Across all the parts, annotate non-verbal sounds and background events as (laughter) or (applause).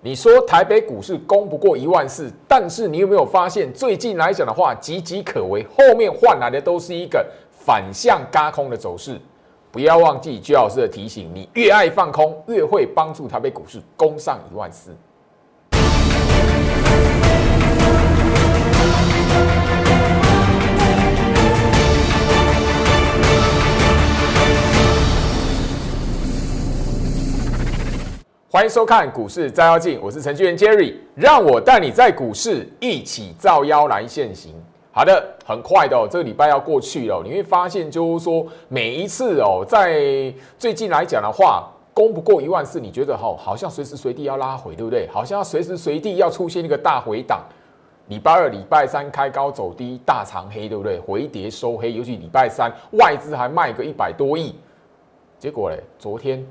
你说台北股市攻不过一万四，但是你有没有发现，最近来讲的话，岌岌可危，后面换来的都是一个反向嘎空的走势。不要忘记居老师的提醒，你越爱放空，越会帮助台北股市攻上一万四。欢迎收看股市照妖镜，我是程序员 Jerry，让我带你在股市一起照妖来现行。好的，很快的哦，这个礼拜要过去了，你会发现就是说每一次哦，在最近来讲的话，攻不过一万四，你觉得哈，好像随时随地要拉回，对不对？好像要随时随地要出现一个大回档。礼拜二、礼拜三开高走低，大长黑，对不对？回跌收黑，尤其礼拜三外资还卖个一百多亿，结果嘞，昨天。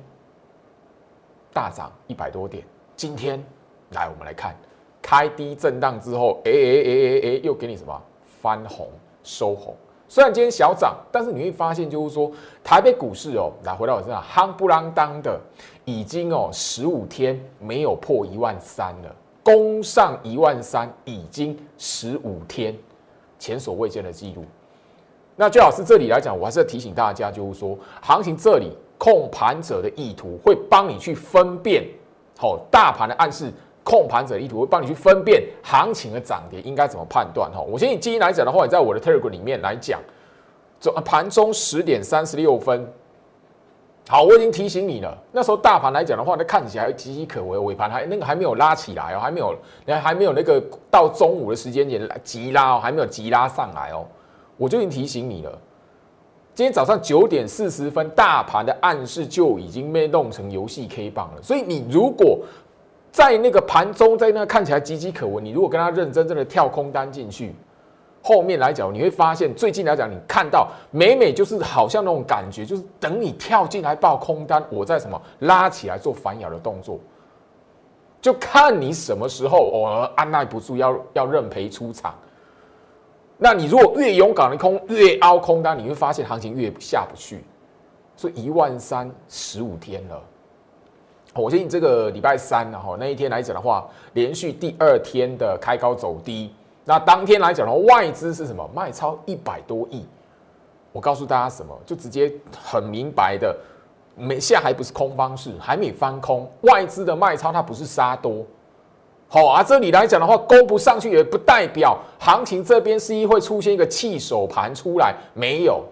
大涨一百多点，今天来我们来看，开低震荡之后，哎哎哎哎哎，又给你什么翻红收红。虽然今天小涨，但是你会发现就是说，台北股市哦，来回到我身上，夯不啷当的，已经哦十五天没有破一万三了，攻上一万三已经十五天前所未见的记录。那最好是这里来讲，我还是要提醒大家，就是说，行情这里。控盘者的意图会帮你去分辨，好，大盘的暗示，控盘者的意图会帮你去分辨行情的涨跌应该怎么判断哈。我先以今天来讲的话，你在我的 Telegram 里面来讲，这盘中十点三十六分，好，我已经提醒你了。那时候大盘来讲的话，那看起来岌岌可危，尾盘还那个还没有拉起来哦，还没有，还还没有那个到中午的时间点急拉哦，还没有急拉上来哦，我就已经提醒你了。今天早上九点四十分，大盘的暗示就已经被弄成游戏 K 棒了。所以你如果在那个盘中，在那看起来岌岌可危，你如果跟他认真真的跳空单进去，后面来讲，你会发现最近来讲，你看到每每就是好像那种感觉，就是等你跳进来报空单，我在什么拉起来做反咬的动作，就看你什么时候哦按耐不住要要认赔出场。那你如果越勇敢的空，越凹空单，你会发现行情越下不去。所以一万三十五天了，我相信这个礼拜三，然后那一天来讲的话，连续第二天的开高走低。那当天来讲的话，外资是什么？卖超一百多亿。我告诉大家什么？就直接很明白的，没现在还不是空方式，还没翻空。外资的卖超它不是杀多。好啊，这里来讲的话，勾不上去也不代表行情这边是一会出现一个弃手盘出来，没有，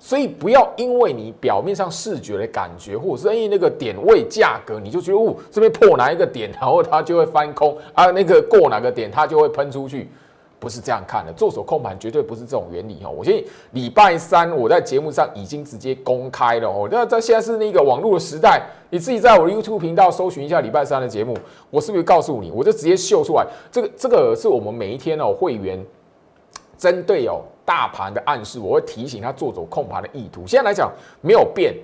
所以不要因为你表面上视觉的感觉，或者是因为那个点位价格，你就觉得哦这边破哪一个点，然后它就会翻空啊，那个过哪个点它就会喷出去。不是这样看的，做手控盘绝对不是这种原理哦。我建议礼拜三我在节目上已经直接公开了哦。那在现在是那个网络的时代，你自己在我的 YouTube 频道搜寻一下礼拜三的节目，我是不是告诉你？我就直接秀出来，这个这个是我们每一天哦会员针对哦大盘的暗示，我会提醒他做走控盘的意图。现在来讲没有变，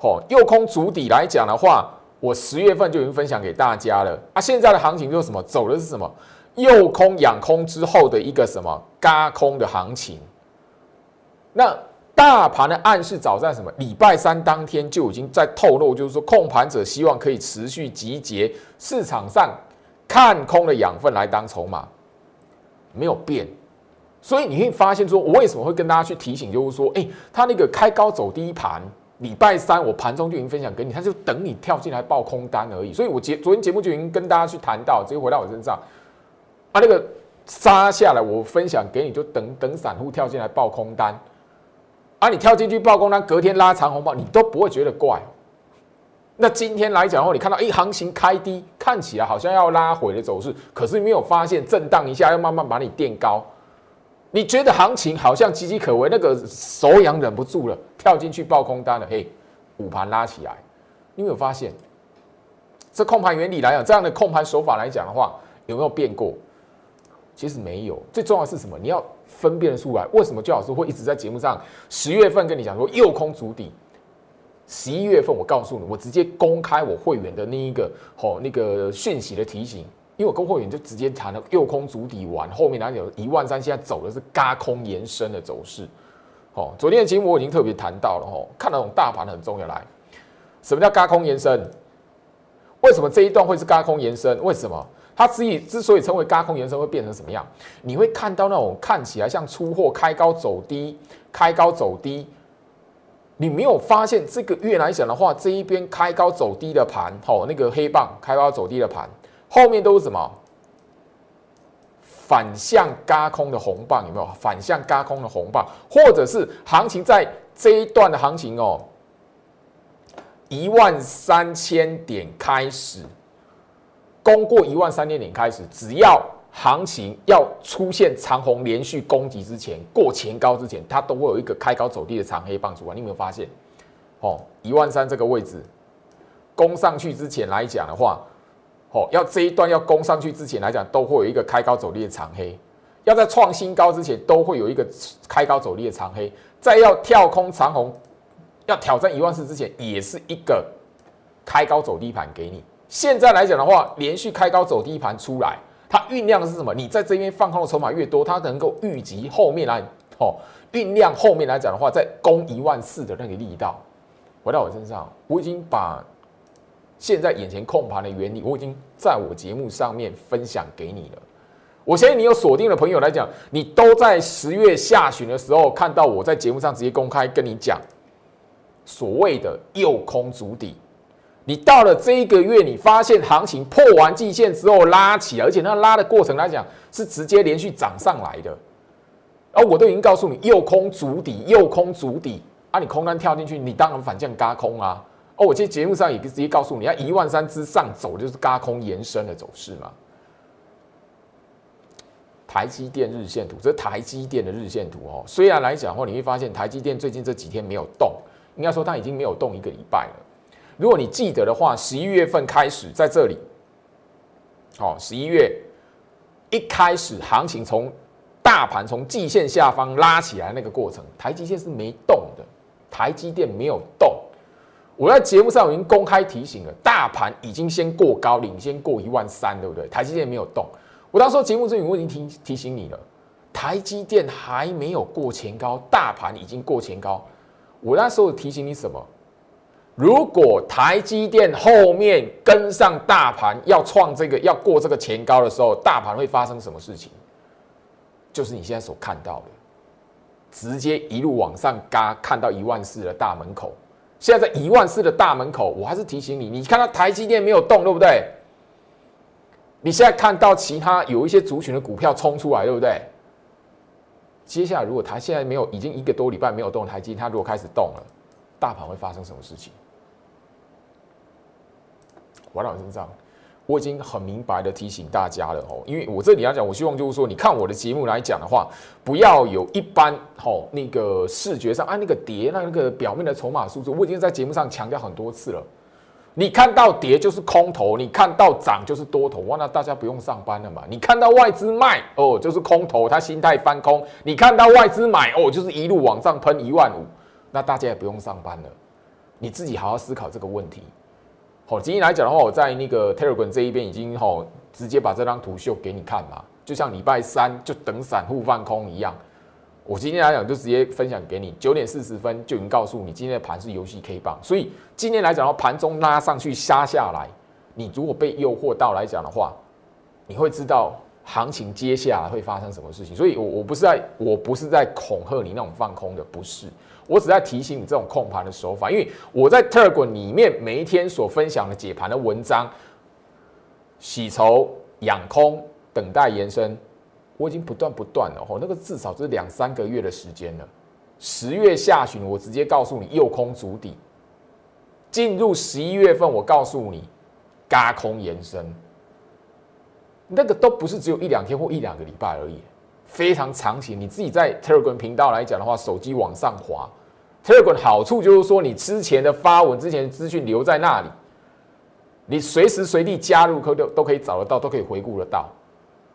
哦，右空足底来讲的话，我十月份就已经分享给大家了啊。现在的行情就是什么？走的是什么？诱空养空之后的一个什么嘎空的行情，那大盘的暗示早在什么礼拜三当天就已经在透露，就是说控盘者希望可以持续集结市场上看空的养分来当筹码，没有变。所以你会发现说，我为什么会跟大家去提醒，就是说，哎，他那个开高走低盘，礼拜三我盘中就已经分享给你，他就等你跳进来报空单而已。所以我节昨天节目就已经跟大家去谈到，直接回到我身上。啊，那个杀下来，我分享给你，就等等散户跳进来报空单。啊，你跳进去报空单，隔天拉长红包，你都不会觉得怪。那今天来讲的话，你看到哎，行情开低，看起来好像要拉回的走势，可是没有发现震荡一下，要慢慢把你垫高。你觉得行情好像岌岌可危，那个手痒忍不住了，跳进去报空单了。嘿，午盘拉起来，你有没有发现？这控盘原理来讲，这样的控盘手法来讲的话，有没有变过？其实没有，最重要的是什么？你要分辨出来。为什么焦老师会一直在节目上十月份跟你讲说右空足底？十一月份我告诉你，我直接公开我会员的那一个吼那个讯息的提醒，因为我跟会员就直接谈了右空足底完，后面哪里有一万三，现在走的是嘎空延伸的走势。哦，昨天的节目我已经特别谈到了吼，看那种大盘很重要。来，什么叫嘎空延伸？为什么这一段会是嘎空延伸？为什么它之以之所以称为高空延伸，会变成什么样？你会看到那种看起来像出货开高走低，开高走低。你没有发现这个月来讲的话，这一边开高走低的盘，吼，那个黑棒开高走低的盘，后面都是什么？反向嘎空的红棒有没有？反向嘎空的红棒，或者是行情在这一段的行情哦，一万三千点开始，攻过一万三千点开始，只要。行情要出现长红连续攻击之前，过前高之前，它都会有一个开高走低的长黑棒出来。你有没有发现？哦，一万三这个位置攻上去之前来讲的话，哦，要这一段要攻上去之前来讲，都会有一个开高走低的长黑；要在创新高之前，都会有一个开高走低的长黑；再要跳空长红，要挑战一万四之前，也是一个开高走低盘给你。现在来讲的话，连续开高走低盘出来。它酝酿的是什么？你在这边放空的筹码越多，它能够预及后面来哦，酝酿后面来讲的话，在攻一万四的那个力道，回到我身上，我已经把现在眼前控盘的原理，我已经在我节目上面分享给你了。我相信你有锁定的朋友来讲，你都在十月下旬的时候看到我在节目上直接公开跟你讲所谓的右空足底。你到了这一个月，你发现行情破完季线之后拉起，而且那拉的过程来讲是直接连续涨上来的。而我都已经告诉你，右空足底，右空足底啊！你空单跳进去，你当然反向嘎空啊！哦，我在节目上也直接告诉你，要一万三之上走就是嘎空延伸的走势嘛。台积电日线图，这台积电的日线图哦。虽然来讲的话，你会发现台积电最近这几天没有动，应该说它已经没有动一个礼拜了。如果你记得的话，十一月份开始在这里，好，十一月一开始行情从大盘从季线下方拉起来那个过程，台积电是没动的，台积电没有动。我在节目上已经公开提醒了，大盘已经先过高，领先过一万三，对不对？台积电没有动。我当时节目中我已经提提醒你了，台积电还没有过前高，大盘已经过前高。我那时候提醒你什么？如果台积电后面跟上大盘，要创这个要过这个前高的时候，大盘会发生什么事情？就是你现在所看到的，直接一路往上嘎，看到一万四的大门口。现在在一万四的大门口，我还是提醒你，你看到台积电没有动，对不对？你现在看到其他有一些族群的股票冲出来，对不对？接下来如果它现在没有，已经一个多礼拜没有动，台积它如果开始动了，大盘会发生什么事情？回到身上，我已经很明白的提醒大家了哦，因为我这里来讲，我希望就是说，你看我的节目来讲的话，不要有一般哦那个视觉上按那个碟那个表面的筹码数字，我已经在节目上强调很多次了。你看到碟就是空头，你看到涨就是多头，哇，那大家不用上班了嘛。你看到外资卖哦，就是空头，他心态翻空；你看到外资买哦，就是一路往上喷一万五，那大家也不用上班了。你自己好好思考这个问题。好，今天来讲的话，我在那个 Telegram 这一边已经吼直接把这张图秀给你看嘛，就像礼拜三就等散户放空一样。我今天来讲就直接分享给你，九点四十分就已经告诉你，今天的盘是游戏 K 棒，所以今天来讲的话，盘中拉上去杀下来，你如果被诱惑到来讲的话，你会知道行情接下来会发生什么事情。所以，我我不是在我不是在恐吓你那种放空的，不是。我只在提醒你这种控盘的手法，因为我在 t e r g 里面每一天所分享的解盘的文章，洗筹、养空、等待延伸，我已经不断不断了哦，那个至少是两三个月的时间了。十月下旬，我直接告诉你右空足底；进入十一月份，我告诉你嘎空延伸，那个都不是只有一两天或一两个礼拜而已，非常长期。你自己在 Telegram 频道来讲的话，手机往上滑。Telegram 好处就是说，你之前的发文、之前的资讯留在那里，你随时随地加入，可都都可以找得到，都可以回顾得到。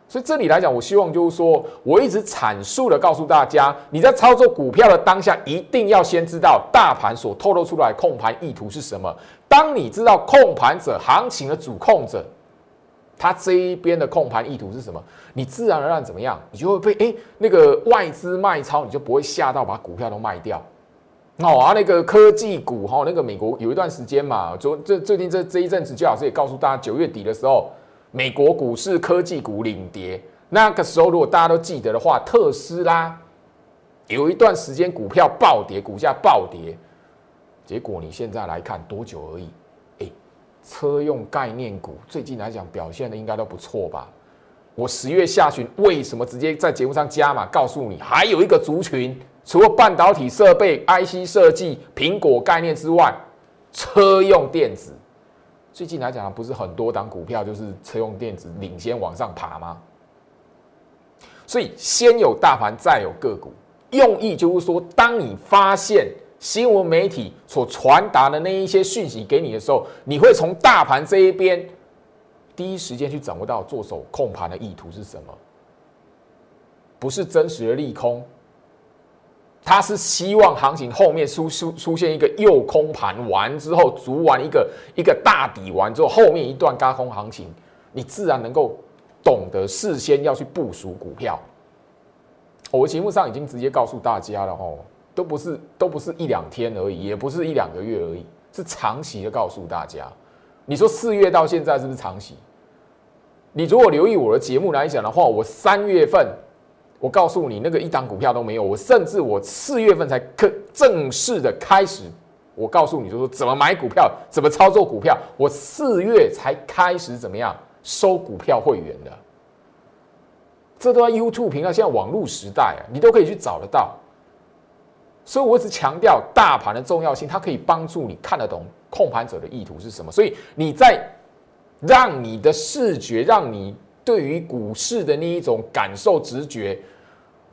所以这里来讲，我希望就是说，我一直阐述的告诉大家，你在操作股票的当下，一定要先知道大盘所透露出来控盘意图是什么。当你知道控盘者、行情的主控者，他这一边的控盘意图是什么，你自然而然怎么样，你就会被哎那个外资卖超，你就不会吓到把股票都卖掉。哦啊，那个科技股哈，那个美国有一段时间嘛，昨这最近这这一阵子，姜老师也告诉大家，九月底的时候，美国股市科技股领跌。那个时候，如果大家都记得的话，特斯拉有一段时间股票暴跌，股价暴跌。结果你现在来看多久而已？车用概念股最近来讲表现的应该都不错吧？我十月下旬为什么直接在节目上加码，告诉你还有一个族群。除了半导体设备、IC 设计、苹果概念之外，车用电子最近来讲不是很多档股票就是车用电子领先往上爬吗？所以先有大盘，再有个股，用意就是说，当你发现新闻媒体所传达的那一些讯息给你的时候，你会从大盘这一边第一时间去掌握到做手控盘的意图是什么，不是真实的利空。他是希望行情后面出出出现一个右空盘完之后，足完一个一个大底完之后，后面一段高空行情，你自然能够懂得事先要去部署股票。我节目上已经直接告诉大家了哦，都不是都不是一两天而已，也不是一两个月而已，是长期的告诉大家。你说四月到现在是不是长期？你如果留意我的节目来讲的话，我三月份。我告诉你，那个一档股票都没有。我甚至我四月份才可正式的开始。我告诉你，就说怎么买股票，怎么操作股票。我四月才开始怎么样收股票会员的。这都在 YouTube 频道，现在网络时代啊，你都可以去找得到。所以我一直强调大盘的重要性，它可以帮助你看得懂控盘者的意图是什么。所以你在让你的视觉，让你对于股市的那一种感受直觉。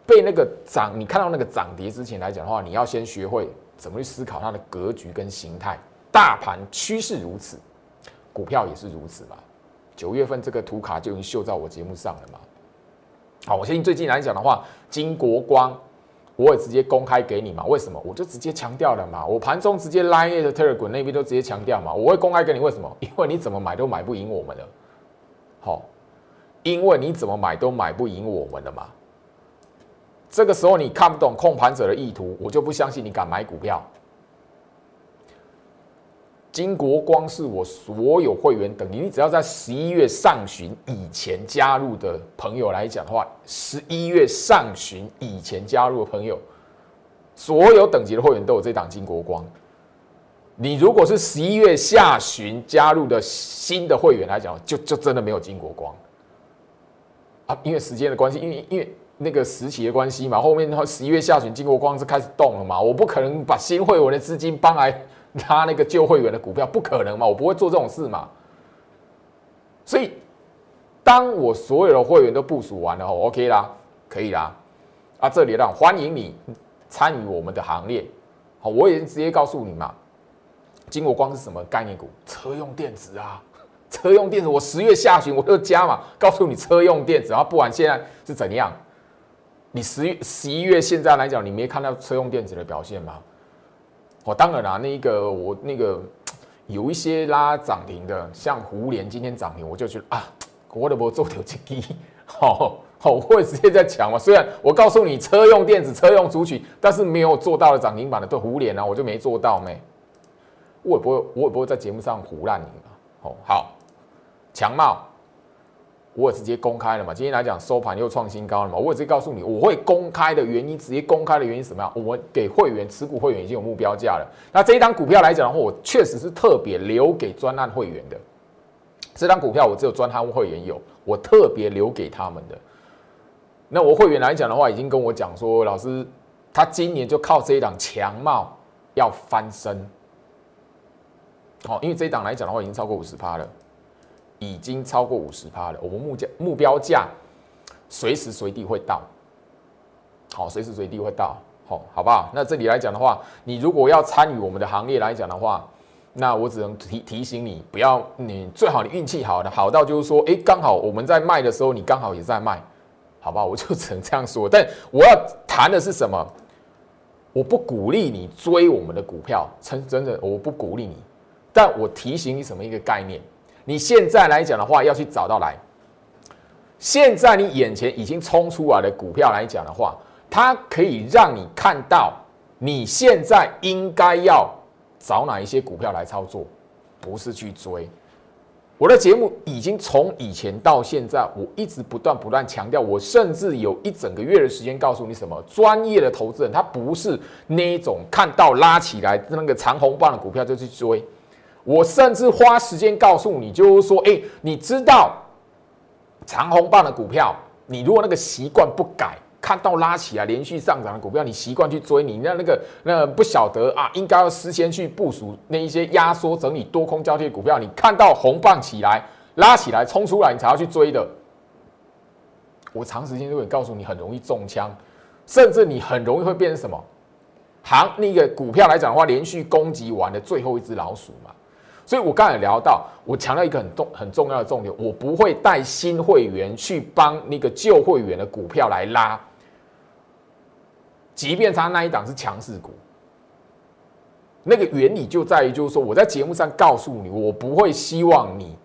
被那个涨，你看到那个涨跌之前来讲的话，你要先学会怎么去思考它的格局跟形态。大盘趋势如此，股票也是如此嘛。九月份这个图卡就已经秀在我节目上了嘛。好，我相信最近来讲的话，金国光我也直接公开给你嘛。为什么？我就直接强调了嘛。我盘中直接 Line 的 Telegram 那边都直接强调嘛。我会公开给你，为什么？(laughs) 因为你怎么买都买不赢我们的。好，因为你怎么买都买不赢我们的嘛。这个时候你看不懂控盘者的意图，我就不相信你敢买股票。金国光是我所有会员等级，你只要在十一月上旬以前加入的朋友来讲的话，十一月上旬以前加入的朋友，所有等级的会员都有这档金国光。你如果是十一月下旬加入的新的会员来讲，就就真的没有金国光啊，因为时间的关系，因为因为。那个时期的关系嘛，后面的话十一月下旬，金国光是开始动了嘛，我不可能把新会员的资金搬来 (laughs) 拉那个旧会员的股票，不可能嘛，我不会做这种事嘛。所以，当我所有的会员都部署完了后，OK 啦，可以啦，啊，这里让欢迎你参与我们的行列。好，我也直接告诉你嘛，金国光是什么概念股？车用电子啊，(laughs) 车用电子，我十月下旬我就加嘛，告诉你车用电子，然后不管现在是怎样。你十月、十一月现在来讲，你没看到车用电子的表现吗？哦，当然啦，那个我那个有一些拉涨停的，像胡联今天涨停，我就觉得啊，我的不做条基金，好好，我会直接在抢嘛。虽然我告诉你车用电子、车用族群，但是没有做到的涨停板的都胡联啊，我就没做到没。我也不会，我也不会在节目上胡烂你嘛。哦，好，强茂。我也直接公开了嘛，今天来讲收盘又创新高了嘛，我也直接告诉你，我会公开的原因，直接公开的原因是什么样？我们给会员持股会员已经有目标价了。那这一张股票来讲的话，我确实是特别留给专案会员的。这张股票我只有专案会员有，我特别留给他们的。那我会员来讲的话，已经跟我讲说，老师他今年就靠这一档强貌要翻身。好，因为这一档来讲的话，已经超过五十趴了。已经超过五十趴了，我们目价目标价随时随地会到，好，随时随地会到，好，好不好？那这里来讲的话，你如果要参与我们的行业来讲的话，那我只能提提醒你，不要你最好你运气好的好到就是说，哎，刚好我们在卖的时候，你刚好也在卖，好不好？我就只能这样说。但我要谈的是什么？我不鼓励你追我们的股票，真真的我不鼓励你，但我提醒你什么一个概念？你现在来讲的话，要去找到来。现在你眼前已经冲出来的股票来讲的话，它可以让你看到你现在应该要找哪一些股票来操作，不是去追。我的节目已经从以前到现在，我一直不断不断强调，我甚至有一整个月的时间告诉你什么？专业的投资人他不是那一种看到拉起来那个长红棒的股票就去追。我甚至花时间告诉你，就是说，哎，你知道长红棒的股票，你如果那个习惯不改。看到拉起来连续上涨的股票，你习惯去追，你那那个那不晓得啊，应该要事先去部署那一些压缩整理多空交替股票。你看到红棒起来拉起来冲出来，你才要去追的。我长时间都会告诉你，很容易中枪，甚至你很容易会变成什么行那个股票来讲的话，连续攻击完的最后一只老鼠嘛。所以我刚才聊到，我强调一个很重很重要的重点，我不会带新会员去帮那个旧会员的股票来拉。即便他那一档是强势股，那个原理就在于，就是说我在节目上告诉你，我不会希望你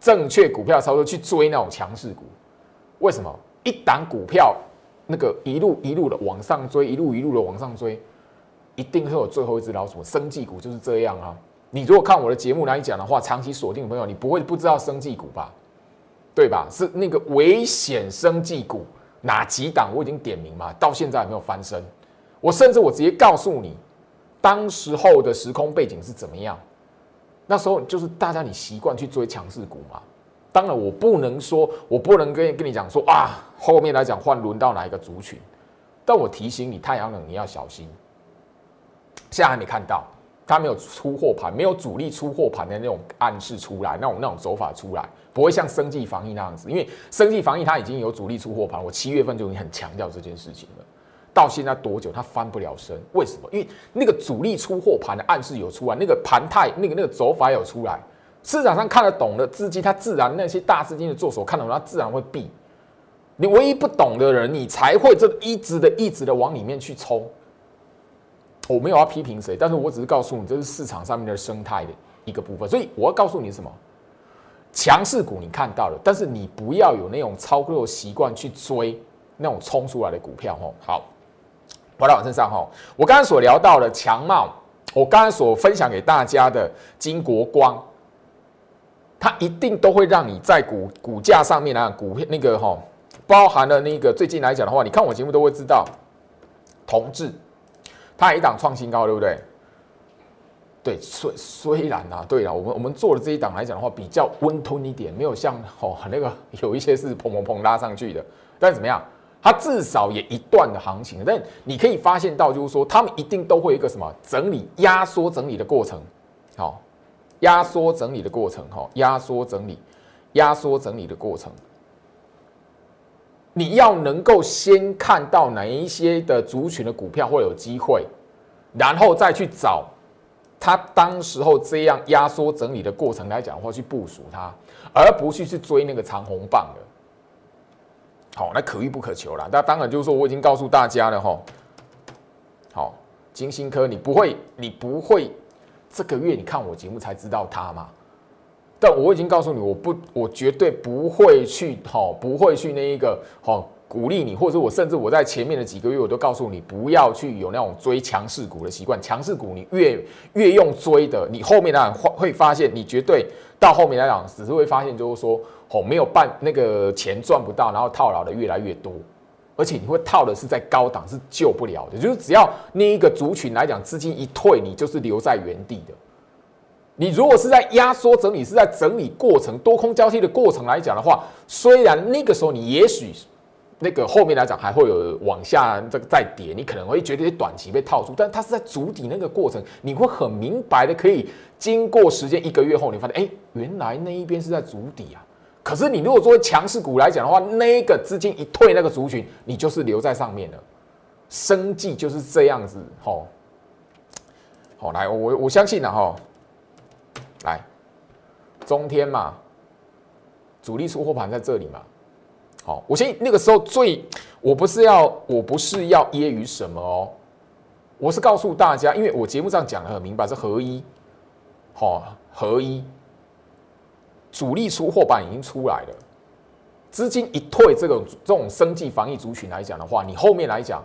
正确股票操作去追那种强势股。为什么？一档股票那个一路一路的往上追，一路一路的往上追，一定会有最后一只老鼠。生技股就是这样啊！你如果看我的节目来讲的话，长期锁定的朋友，你不会不知道生技股吧？对吧？是那个危险生技股。哪几档我已经点名嘛，到现在还没有翻身。我甚至我直接告诉你，当时候的时空背景是怎么样。那时候就是大家你习惯去追强势股嘛。当然我不能说，我不能跟跟你讲说啊，后面来讲换轮到哪一个族群。但我提醒你，太阳能你要小心。现在还没看到，它没有出货盘，没有主力出货盘的那种暗示出来，那种那种走法出来。不会像生计防疫那样子，因为生计防疫它已经有主力出货盘，我七月份就已经很强调这件事情了。到现在多久它翻不了身？为什么？因为那个主力出货盘的暗示有出来，那个盘态、那个那个走法有出来，市场上看得懂的资金，它自然那些大资金的做手看懂，它自然会避。你唯一不懂的人，你才会这一直的、一直的往里面去冲。我没有要批评谁，但是我只是告诉你，这是市场上面的生态的一个部分。所以我要告诉你什么？强势股你看到了，但是你不要有那种操作习惯去追那种冲出来的股票哦。好，回到我身上哈，我刚刚所聊到的强茂，我刚刚所分享给大家的金国光，它一定都会让你在股股价上面啊，股票那个哈，包含了那个最近来讲的话，你看我节目都会知道，同志，它一档创新高，对不对？对，虽虽然啊，对了，我们我们做的这一档来讲的话，比较温吞一点，没有像哦那个有一些是砰砰砰拉上去的，但怎么样，它至少也一段的行情。但你可以发现到，就是说他们一定都会一个什么整理、压缩整理的过程，好，压缩整理的过程，哈，压缩整理、压缩整理的过程，你要能够先看到哪一些的族群的股票会有机会，然后再去找。他当时候这样压缩整理的过程来讲的话，去部署它，而不去去追那个长红棒的。好，那可遇不可求了。那当然就是说，我已经告诉大家了哈。好，金星科，你不会，你不会这个月你看我节目才知道它吗？但我已经告诉你，我不，我绝对不会去，哈，不会去那一个，哈。鼓励你，或者我甚至我在前面的几个月，我都告诉你不要去有那种追强势股的习惯。强势股你越越用追的，你后面来讲会会发现，你绝对到后面来讲，只是会发现就是说，哦，没有办那个钱赚不到，然后套牢的越来越多，而且你会套的是在高档是救不了的。就是只要那一个族群来讲，资金一退，你就是留在原地的。你如果是在压缩整理，是在整理过程多空交替的过程来讲的话，虽然那个时候你也许。那个后面来讲还会有往下这个再跌，你可能会觉得短期被套住，但它是在筑底那个过程，你会很明白的可以经过时间一个月后，你发现哎，原来那一边是在筑底啊。可是你如果作为强势股来讲的话，那个资金一退，那个族群你就是留在上面了。生计就是这样子，吼，好来，我我相信了哈，来中天嘛，主力出货盘在这里嘛。好，我先那个时候最，我不是要，我不是要揶揄什么哦，我是告诉大家，因为我节目上讲的很明白，是合一，好，合一，主力出货板已经出来了，资金一退，这个这种生计防疫族群来讲的话，你后面来讲，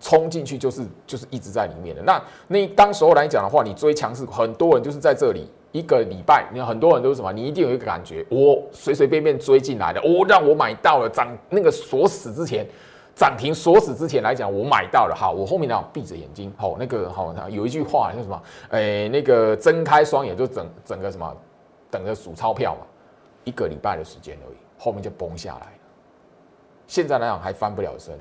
冲进去就是就是一直在里面的。那那当时候来讲的话，你追强势，很多人就是在这里一个礼拜，你看很多人都是什么？你一定有一个感觉，我随随便便追进来的，我让我买到了涨那个锁死之前，涨停锁死之前来讲，我买到了。好，我后面呢闭着眼睛，好那个好，有一句话叫什么？哎，那个睁开双眼就整整个什么，等着数钞票嘛。一个礼拜的时间而已，后面就崩下来了。现在来讲还翻不了身。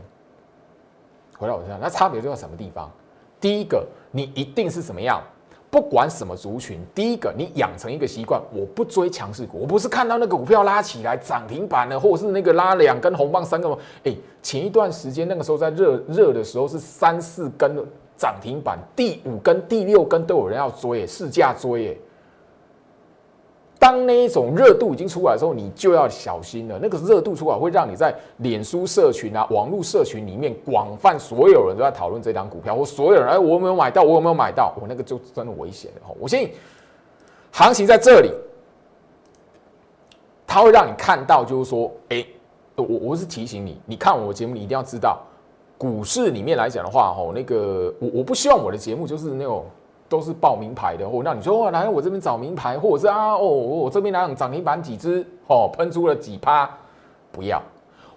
回到我身上，那差别就在什么地方？第一个，你一定是什么样？不管什么族群，第一个，你养成一个习惯，我不追强势股。我不是看到那个股票拉起来涨停板了，或者是那个拉两根红棒、三根。哎，前一段时间那个时候在热热的时候是三四根涨停板，第五根、第六根都有人要追，市价追，哎。当那一种热度已经出来的时候，你就要小心了。那个热度出来，会让你在脸书社群啊、网络社群里面广泛所有人都在讨论这张股票，或所有人哎，我有没有买到？我有没有买到？我那个就真的危险了哈！我相信行情在这里，它会让你看到，就是说，哎，我我是提醒你，你看我节目，你一定要知道，股市里面来讲的话，哈，那个我我不希望我的节目就是那种。都是报名牌的，或那你说哦，来我这边找名牌，或者是啊哦，我这边来涨停板几只哦，喷出了几趴，不要。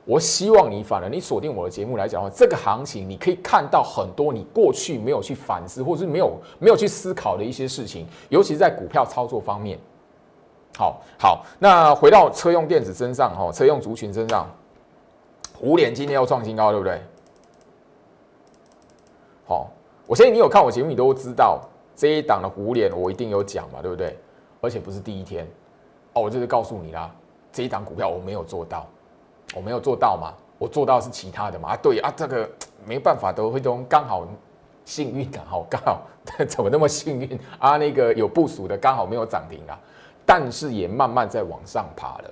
我希望你反而你锁定我的节目来讲的话，这个行情你可以看到很多你过去没有去反思，或者是没有没有去思考的一些事情，尤其是在股票操作方面。好好，那回到车用电子身上哈，车用族群身上，五点今天要创新高，对不对？好，我相信你有看我节目，你都知道。这一档的虎脸我一定有讲嘛，对不对？而且不是第一天哦，我就是告诉你啦，这一档股票我没有做到，我没有做到嘛，我做到是其他的嘛啊，对啊，这个没办法都会都刚好幸运的，(laughs) 好刚好 (laughs) 怎么那么幸运啊？那个有部署的刚好没有涨停啊，但是也慢慢在往上爬了，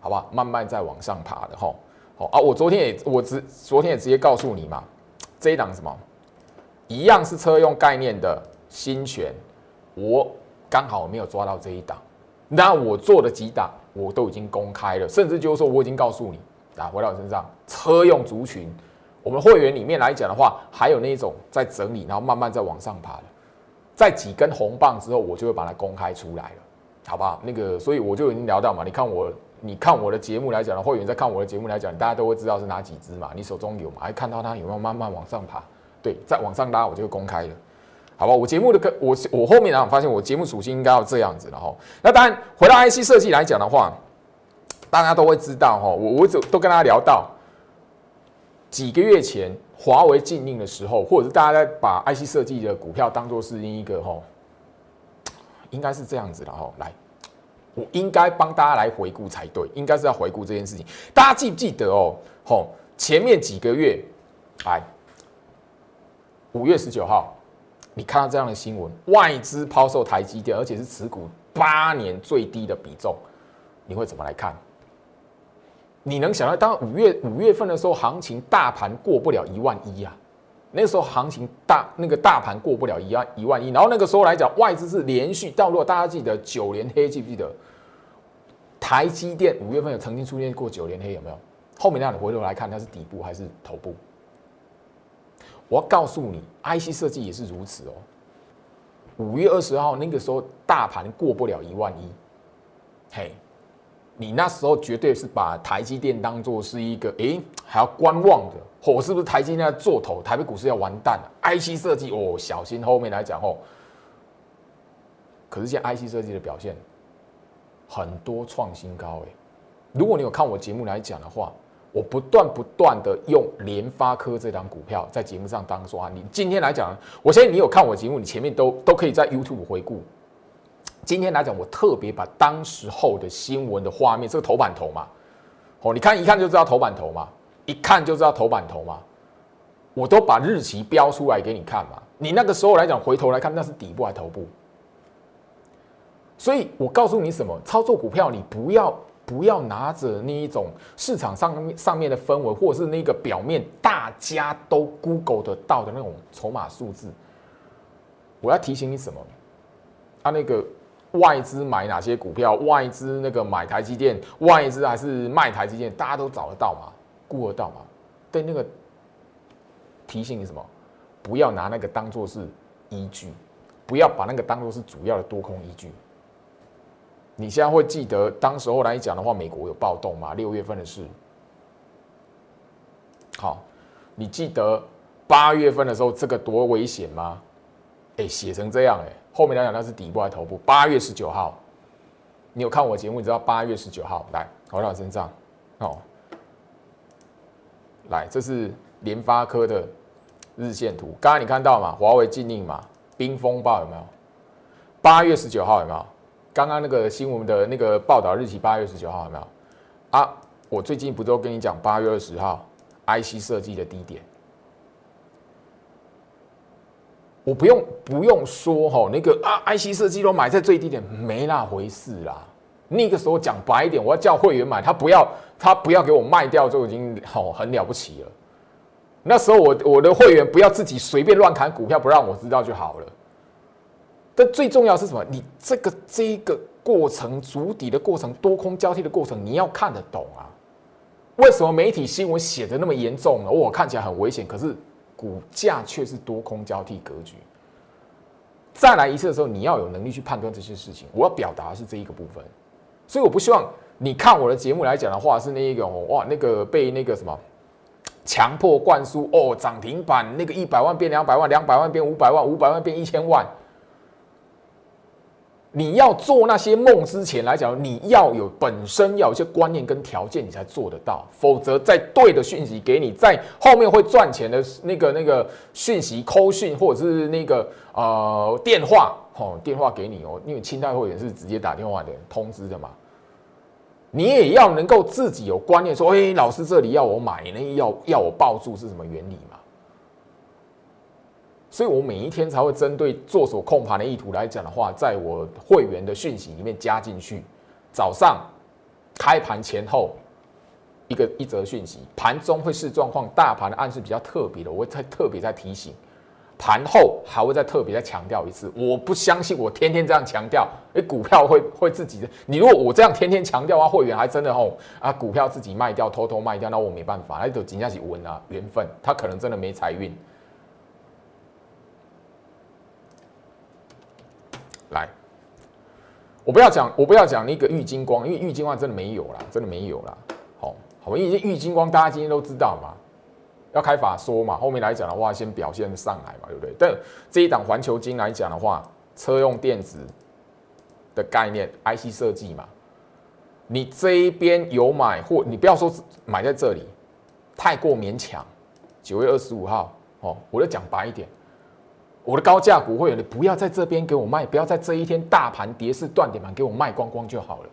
好吧？慢慢在往上爬的哈，好啊，我昨天也我直昨天也直接告诉你嘛，这一档什么一样是车用概念的。新权，我刚好没有抓到这一档，那我做的几档我都已经公开了，甚至就是说我已经告诉你啊，回到我身上，车用族群，我们会员里面来讲的话，还有那种在整理，然后慢慢在往上爬的，在几根红棒之后，我就会把它公开出来了，好不好？那个，所以我就已经聊到嘛，你看我，你看我的节目来讲的会员在看我的节目来讲，大家都会知道是哪几只嘛，你手中有嘛？还看到它有没有慢慢往上爬？对，再往上拉，我就会公开了。好吧，我节目的个我我后面呢，我发现我节目属性应该要这样子了哈。那当然，回到 IC 设计来讲的话，大家都会知道哈。我我都都跟大家聊到几个月前华为禁令的时候，或者是大家在把 IC 设计的股票当做是另一个哈，应该是这样子的哈。来，我应该帮大家来回顾才对，应该是要回顾这件事情。大家记不记得哦？吼，前面几个月，来，五月十九号。你看到这样的新闻，外资抛售台积电，而且是持股八年最低的比重，你会怎么来看？你能想到，当五月五月份的时候，行情大盘过不了一万一啊？那时候行情大，那个大盘过不了一万一万一，然后那个时候来讲，外资是连续到，如果大家记得九连黑，记不记得？台积电五月份有曾经出现过九连黑，有没有？后面那样回头来看，它是底部还是头部？我要告诉你，IC 设计也是如此哦。五月二十号那个时候，大盘过不了一万一，嘿，你那时候绝对是把台积电当做是一个，诶，还要观望的，我是不是台积电要做头？台北股市要完蛋了？IC 设计哦，小心后面来讲哦。可是现在 IC 设计的表现很多创新高，诶，如果你有看我节目来讲的话。我不断不断的用联发科这张股票在节目上当做案例。今天来讲，我相信你有看我节目，你前面都都可以在 YouTube 回顾。今天来讲，我特别把当时候的新闻的画面，这个头版头嘛，哦，你看一看就知道头版头嘛，一看就知道头版头嘛，我都把日期标出来给你看嘛。你那个时候来讲，回头来看，那是底部还是头部？所以我告诉你什么，操作股票你不要。不要拿着那一种市场上上面的氛围，或者是那个表面大家都 Google 得到的那种筹码数字。我要提醒你什么？啊，那个外资买哪些股票？外资那个买台积电，外资还是卖台积电？大家都找得到嘛？估得到嘛？对那个提醒你什么？不要拿那个当做是依据，不要把那个当做是主要的多空依据。你现在会记得当时候来讲的话，美国有暴动吗？六月份的事。好，你记得八月份的时候这个多危险吗？哎，写成这样哎，后面来讲那是底部还是头部？八月十九号，你有看我节目，你知道八月十九号来，回到身上，哦，来，这是联发科的日线图，刚刚你看到嘛？华为禁令嘛？冰风暴有没有？八月十九号有没有？刚刚那个新闻的那个报道日期八月十九号有没有？啊，我最近不都跟你讲八月二十号 IC 设计的低点？我不用不用说哈，那个啊，IC 设计都买在最低点，没那回事啦。那个时候讲白一点，我要叫会员买，他不要他不要给我卖掉，就已经好很了不起了。那时候我我的会员不要自己随便乱砍股票，不让我知道就好了。但最重要是什么？你这个这个过程，足底的过程，多空交替的过程，你要看得懂啊。为什么媒体新闻写的那么严重呢？我看起来很危险，可是。股价却是多空交替格局。再来一次的时候，你要有能力去判断这些事情。我要表达的是这一个部分，所以我不希望你看我的节目来讲的话，是那一个哇，那个被那个什么强迫灌输哦，涨停板那个一百万变两百万，两百万变五百万，五百万变一千万。你要做那些梦之前来讲，你要有本身要有一些观念跟条件，你才做得到。否则，在对的讯息给你，在后面会赚钱的那个那个讯息、扣讯或者是那个呃电话哦，电话给你哦，因为清代会员是直接打电话的通知的嘛。你也要能够自己有观念，说，哎，老师这里要我买，那要要我抱住是什么原理？所以我每一天才会针对做手控盘的意图来讲的话，在我会员的讯息里面加进去。早上开盘前后一个一则讯息，盘中会视状况，大盘的暗示比较特别的，我会再特别再提醒。盘后还会再特别再强调一次。我不相信我天天这样强调，哎，股票会会自己的。你如果我这样天天强调啊，会员还真的吼啊，股票自己卖掉，偷偷卖掉，那我没办法，那就紧下去稳啊，缘分，他可能真的没财运。来，我不要讲，我不要讲那个玉金光，因为玉金光真的没有啦，真的没有啦。好，好，因为玉金光大家今天都知道嘛，要开法说嘛，后面来讲的话，先表现上来嘛，对不对？但这一档环球金来讲的话，车用电子的概念，IC 设计嘛，你这一边有买或你不要说买在这里，太过勉强。九月二十五号，哦，我就讲白一点。我的高价股会员，你不要在这边给我卖，不要在这一天大盘跌势断点盘给我卖光光就好了。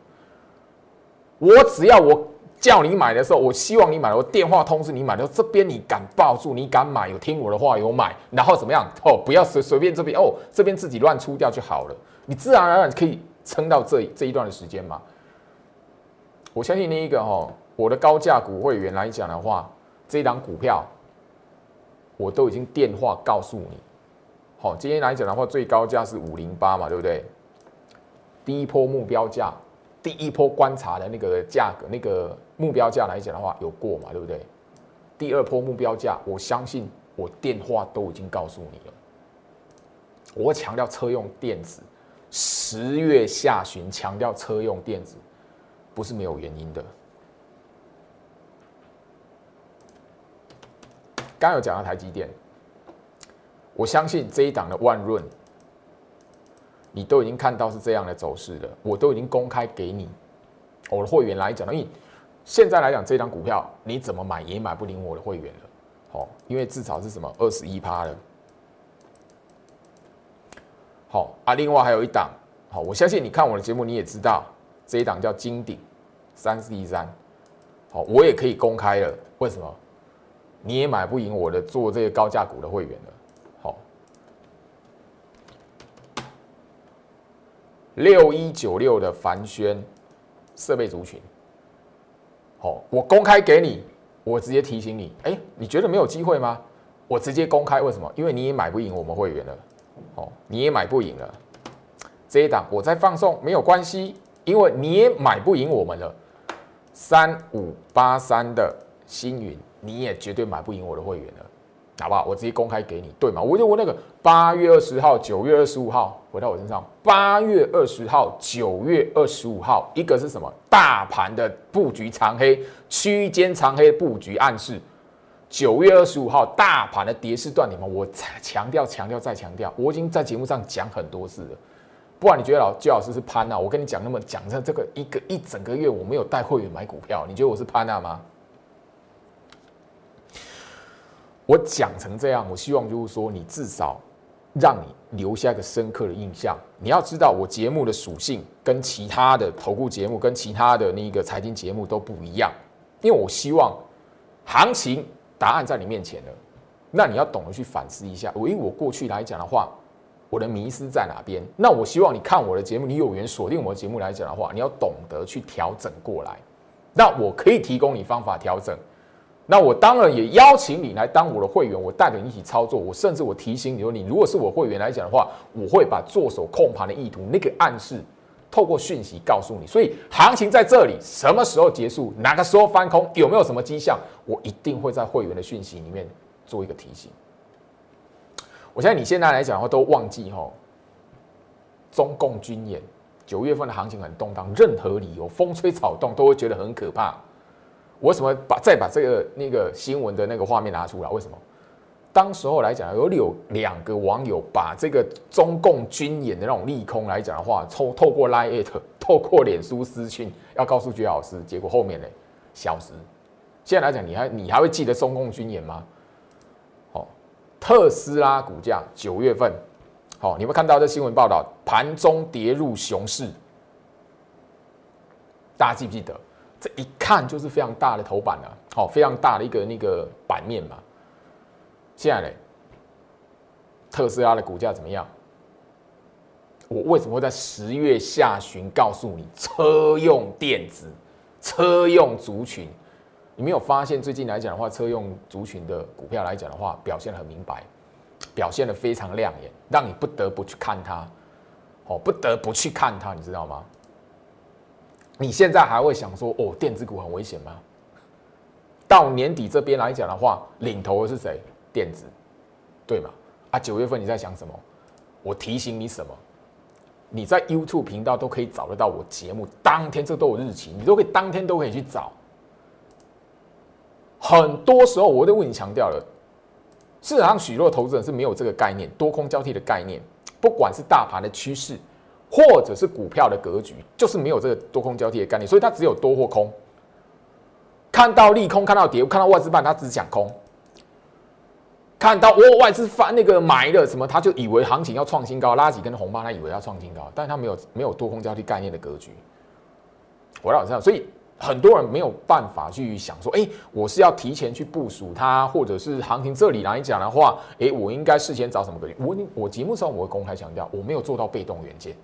我只要我叫你买的时候，我希望你买，我电话通知你买的时候，这边你敢抱住，你敢买，有听我的话有买，然后怎么样？哦，不要随随便这边哦，这边自己乱出掉就好了，你自然而然可以撑到这这一段的时间嘛。我相信那一个哦，我的高价股会员来讲的话，这一档股票我都已经电话告诉你。好，今天来讲的话，最高价是五零八嘛，对不对？第一波目标价，第一波观察的那个价格，那个目标价来讲的话，有过嘛，对不对？第二波目标价，我相信我电话都已经告诉你了。我强调车用电子，十月下旬强调车用电子，不是没有原因的。刚有讲到台积电。我相信这一档的万润，你都已经看到是这样的走势了，我都已经公开给你我的会员来讲了。因为现在来讲，这张股票你怎么买也买不赢我的会员了。好，因为至少是什么二十一趴了。好啊，另外还有一档，好，我相信你看我的节目你也知道，这一档叫金鼎三四一三。好，我也可以公开了。为什么？你也买不赢我的做这个高价股的会员了。六一九六的凡轩设备族群，好，我公开给你，我直接提醒你，哎，你觉得没有机会吗？我直接公开，为什么？因为你也买不赢我们会员了，哦，你也买不赢了，这一档我再放送没有关系，因为你也买不赢我们了。三五八三的星云，你也绝对买不赢我的会员了。好不好？我直接公开给你，对吗？我就我那个八月二十号、九月二十五号回到我身上，八月二十号、九月二十五号，一个是什么？大盘的布局长黑，区间长黑布局暗示。九月二十五号大盘的跌势段里面，我强调、强调再强调，我已经在节目上讲很多次了。不然你觉得老焦老师是潘娜？我跟你讲那么讲这这个一个一整个月我没有带会员买股票，你觉得我是潘娜吗？我讲成这样，我希望就是说，你至少让你留下一个深刻的印象。你要知道，我节目的属性跟其他的投顾节目、跟其他的那个财经节目都不一样，因为我希望行情答案在你面前了，那你要懂得去反思一下。我因为我过去来讲的话，我的迷失在哪边？那我希望你看我的节目，你有缘锁定我的节目来讲的话，你要懂得去调整过来。那我可以提供你方法调整。那我当然也邀请你来当我的会员，我带着你一起操作。我甚至我提醒你说，你如果是我会员来讲的话，我会把做手控盘的意图那个暗示，透过讯息告诉你。所以行情在这里，什么时候结束，哪个时候翻空，有没有什么迹象，我一定会在会员的讯息里面做一个提醒。我相信你现在来讲的话，都忘记哈，中共军演九月份的行情很动荡，任何理由风吹草动都会觉得很可怕。我为什么把再把这个那个新闻的那个画面拿出来？为什么？当时候来讲，有有两个网友把这个中共军演的那种利空来讲的话，透透过 Line It，、透过脸书私讯要告诉居老师，结果后面呢消失。现在来讲，你还你还会记得中共军演吗？哦，特斯拉股价九月份，好，你会看到这新闻报道，盘中跌入熊市，大家记不记得？这一看就是非常大的头版了，好，非常大的一个那个版面嘛。现在呢，特斯拉的股价怎么样？我为什么会在十月下旬告诉你车用电子、车用族群？你没有发现最近来讲的话，车用族群的股票来讲的话，表现很明白，表现的非常亮眼，让你不得不去看它，哦，不得不去看它，你知道吗？你现在还会想说哦，电子股很危险吗？到年底这边来讲的话，领头的是谁？电子，对吗？啊，九月份你在想什么？我提醒你什么？你在 YouTube 频道都可以找得到我节目，当天这都有日期，你都可以当天都可以去找。很多时候我都为你强调了，市场上许多投资人是没有这个概念，多空交替的概念，不管是大盘的趋势。或者是股票的格局，就是没有这个多空交替的概念，所以它只有多或空。看到利空，看到跌，看到外资办，他只讲空；看到哦外资翻那个买了什么，他就以为行情要创新高，拉几根红棒，他以为要创新高，但是他没有没有多空交替概念的格局。我老这样，所以很多人没有办法去想说，哎，我是要提前去部署它，或者是行情这里来讲的话，哎，我应该事先找什么格局？我我节目上我会公开强调，我没有做到被动元件。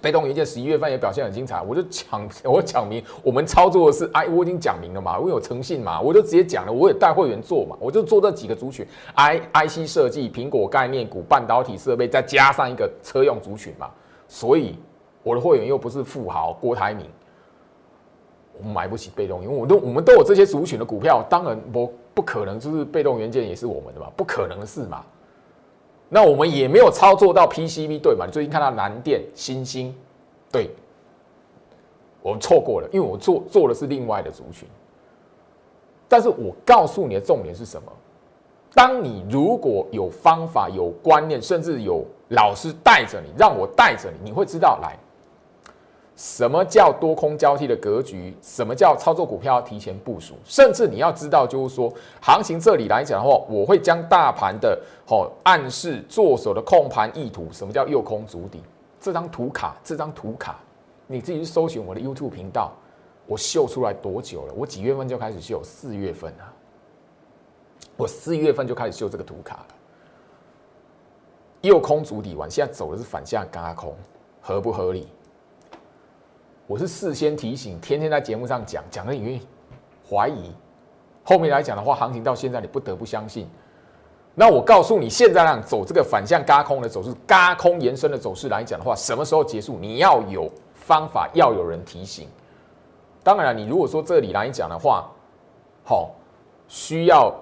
被动元件十一月份也表现很精彩，我就讲，(laughs) 我讲明我们操作的是，哎，我已经讲明了嘛，我有诚信嘛，我就直接讲了，我也带会员做嘛，我就做这几个族群，I I C 设计、苹果概念股、半导体设备，再加上一个车用族群嘛，所以我的会员又不是富豪郭台铭，我们买不起被动因为，我都我们都有这些族群的股票，当然不不可能就是被动元件也是我们的嘛，不可能的事嘛。那我们也没有操作到 PCB 对嘛？你最近看到蓝电、星星，对，我们错过了，因为我做做的是另外的族群。但是我告诉你的重点是什么？当你如果有方法、有观念，甚至有老师带着你，让我带着你，你会知道来。什么叫多空交替的格局？什么叫操作股票要提前部署？甚至你要知道，就是说，行情这里来讲的话，我会将大盘的哦暗示做手的控盘意图。什么叫右空足底？这张图卡，这张图卡，你自己去搜寻我的 YouTube 频道，我秀出来多久了？我几月份就开始秀？四月份啊，我四月份就开始秀这个图卡了。右空足底完，现在走的是反向嘎空，合不合理？我是事先提醒，天天在节目上讲讲的，因为怀疑后面来讲的话，行情到现在你不得不相信。那我告诉你，现在让走这个反向嘎空的走势，嘎空延伸的走势来讲的话，什么时候结束？你要有方法，要有人提醒。当然，你如果说这里来讲的话，好，需要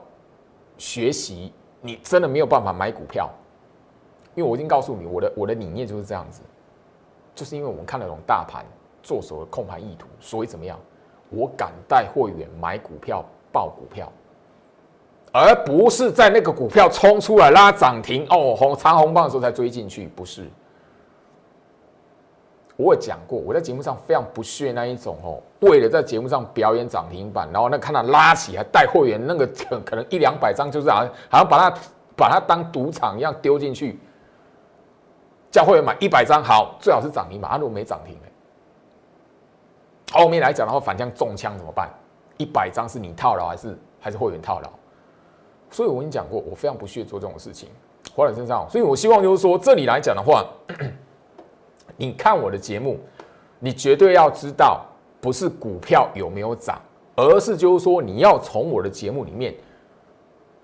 学习，你真的没有办法买股票，因为我已经告诉你，我的我的理念就是这样子，就是因为我们看得懂大盘做手的控盘意图，所以怎么样，我敢带会员买股票、报股票，而不是在那个股票冲出来拉涨停哦红长红棒的时候才追进去，不是。我有讲过，我在节目上非常不屑那一种哦，为了在节目上表演涨停板，然后那看他拉起来带会员，那个可可能一两百张，就是好像好像把它把它当赌场一样丢进去，叫会员买一百张，好，最好是涨停板，啊，如果没涨停后面来讲的话，反向中枪怎么办？一百张是你套牢还是还是会员套牢？所以我跟你讲过，我非常不屑做这种事情，花在身上，所以我希望就是说，这里来讲的话。(clears throat) 你看我的节目，你绝对要知道，不是股票有没有涨，而是就是说，你要从我的节目里面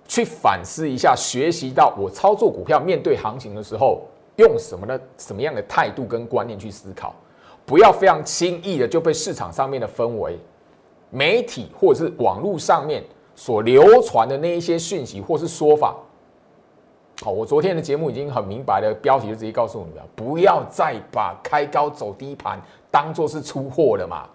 去反思一下，学习到我操作股票面对行情的时候，用什么的什么样的态度跟观念去思考，不要非常轻易的就被市场上面的氛围、媒体或者是网络上面所流传的那一些讯息或是说法。好，我昨天的节目已经很明白的标题就直接告诉你了，不要再把开高走低盘当做是出货了嘛？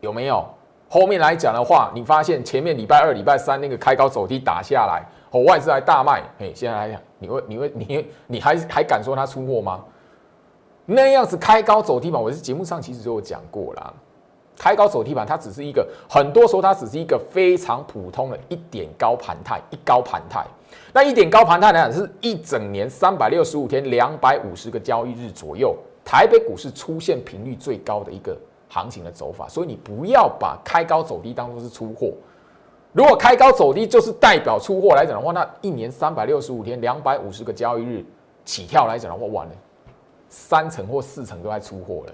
有没有？后面来讲的话，你发现前面礼拜二、礼拜三那个开高走低打下来，哦，外资还大卖，嘿，现在来讲，你会、你会、你、你还还敢说它出货吗？那样子开高走低盘，我在节目上其实就有讲过了。开高走低盘，它只是一个，很多时候它只是一个非常普通的一点高盘态，一高盘态。那一点高盘态来讲，是一整年三百六十五天，两百五十个交易日左右，台北股市出现频率最高的一个行情的走法。所以你不要把开高走低当做是出货。如果开高走低就是代表出货来讲的话，那一年三百六十五天，两百五十个交易日起跳来讲的话，完了，三成或四成都在出货了。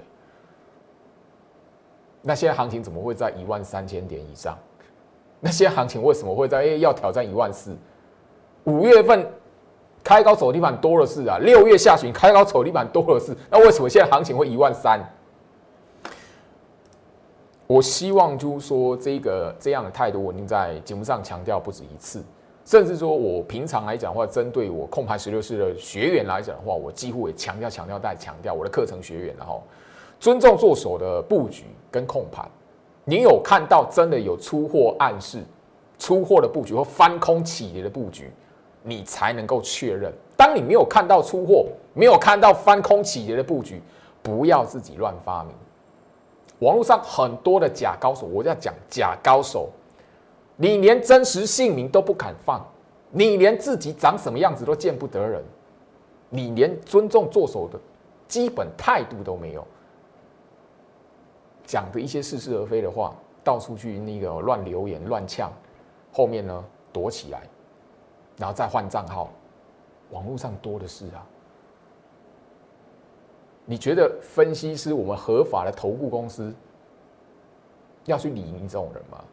那现在行情怎么会在一万三千点以上？那些行情为什么会在哎要挑战一万四？五月份开高走低板多的是啊，六月下旬开高走低板多的是。那为什么现在行情会一万三？我希望就是说这个这样的态度，我已经在节目上强调不止一次，甚至说我平常来讲的话，针对我控盘十六式的学员来讲的话，我几乎也强调强调再强调我的课程学员，然后尊重做手的布局。跟控盘，你有看到真的有出货暗示、出货的布局或翻空起跌的布局，你才能够确认。当你没有看到出货，没有看到翻空起跌的布局，不要自己乱发明。网络上很多的假高手，我要讲假高手，你连真实姓名都不敢放，你连自己长什么样子都见不得人，你连尊重做手的基本态度都没有。讲的一些似是而非的话，到处去那个乱留言、乱呛，后面呢躲起来，然后再换账号，网络上多的是啊。你觉得分析师我们合法的投顾公司要去理你这种人吗？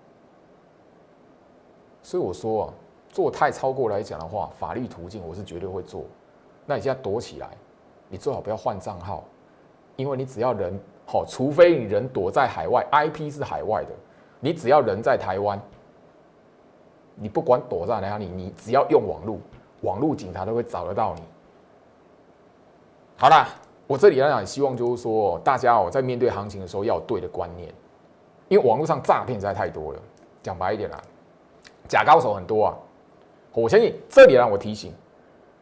所以我说啊，做太超过来讲的话，法律途径我是绝对会做。那你现在躲起来，你最好不要换账号，因为你只要人。好，除非你人躲在海外，IP 是海外的，你只要人在台湾，你不管躲在哪里，你只要用网络，网络警察都会找得到你。好啦，我这里来讲，希望就是说，大家哦，在面对行情的时候要有对的观念，因为网络上诈骗实在太多了。讲白一点啦，假高手很多啊。我相信这里让我提醒，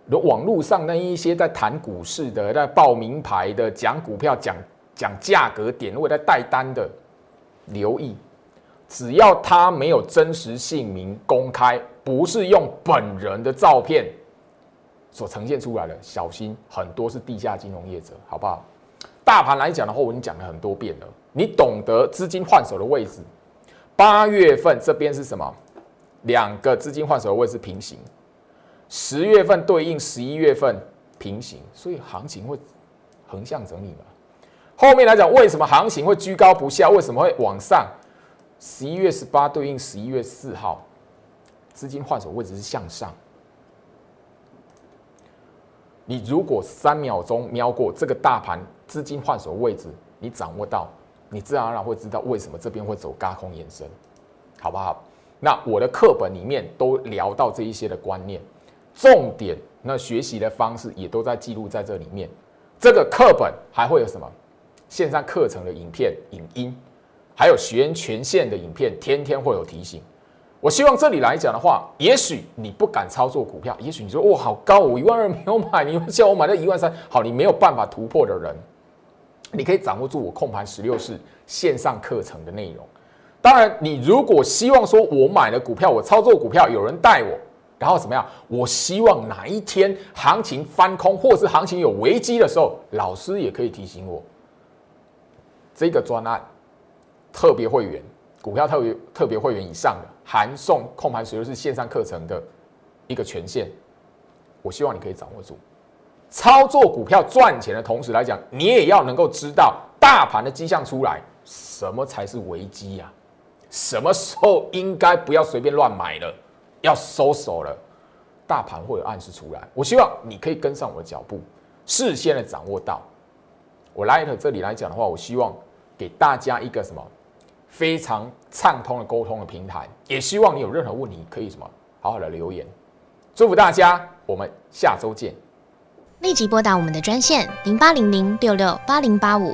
如网络上那一些在谈股市的、在报名牌的、讲股票讲。讲价格点位在带单的，留意，只要他没有真实姓名公开，不是用本人的照片所呈现出来的，小心很多是地下金融业者，好不好？大盘来讲的话，我已经讲了很多遍了，你懂得资金换手的位置。八月份这边是什么？两个资金换手位置平行，十月份对应十一月份平行，所以行情会横向整理嘛？后面来讲，为什么行情会居高不下？为什么会往上？十一月十八对应十一月四号，资金换手位置是向上。你如果三秒钟瞄过这个大盘资金换手位置，你掌握到，你自然而然会知道为什么这边会走高空延伸，好不好？那我的课本里面都聊到这一些的观念，重点那学习的方式也都在记录在这里面。这个课本还会有什么？线上课程的影片、影音，还有学员权限的影片，天天会有提醒。我希望这里来讲的话，也许你不敢操作股票，也许你说哇好高，我一万二没有买，你叫我买到一万三，好，你没有办法突破的人，你可以掌握住我控盘十六式线上课程的内容。当然，你如果希望说我买了股票，我操作股票有人带我，然后怎么样？我希望哪一天行情翻空，或是行情有危机的时候，老师也可以提醒我。这个专案特别会员。股票特别特别会员以上的，含送控盘十六式线上课程的一个权限，我希望你可以掌握住。操作股票赚钱的同时来讲，你也要能够知道大盘的迹象出来，什么才是危机呀？什么时候应该不要随便乱买了，要收手了？大盘会有暗示出来。我希望你可以跟上我的脚步，事先的掌握到。我来这里来讲的话，我希望给大家一个什么？非常畅通的沟通的平台，也希望你有任何问题可以什么好好的留言。祝福大家，我们下周见。立即拨打我们的专线零八零零六六八零八五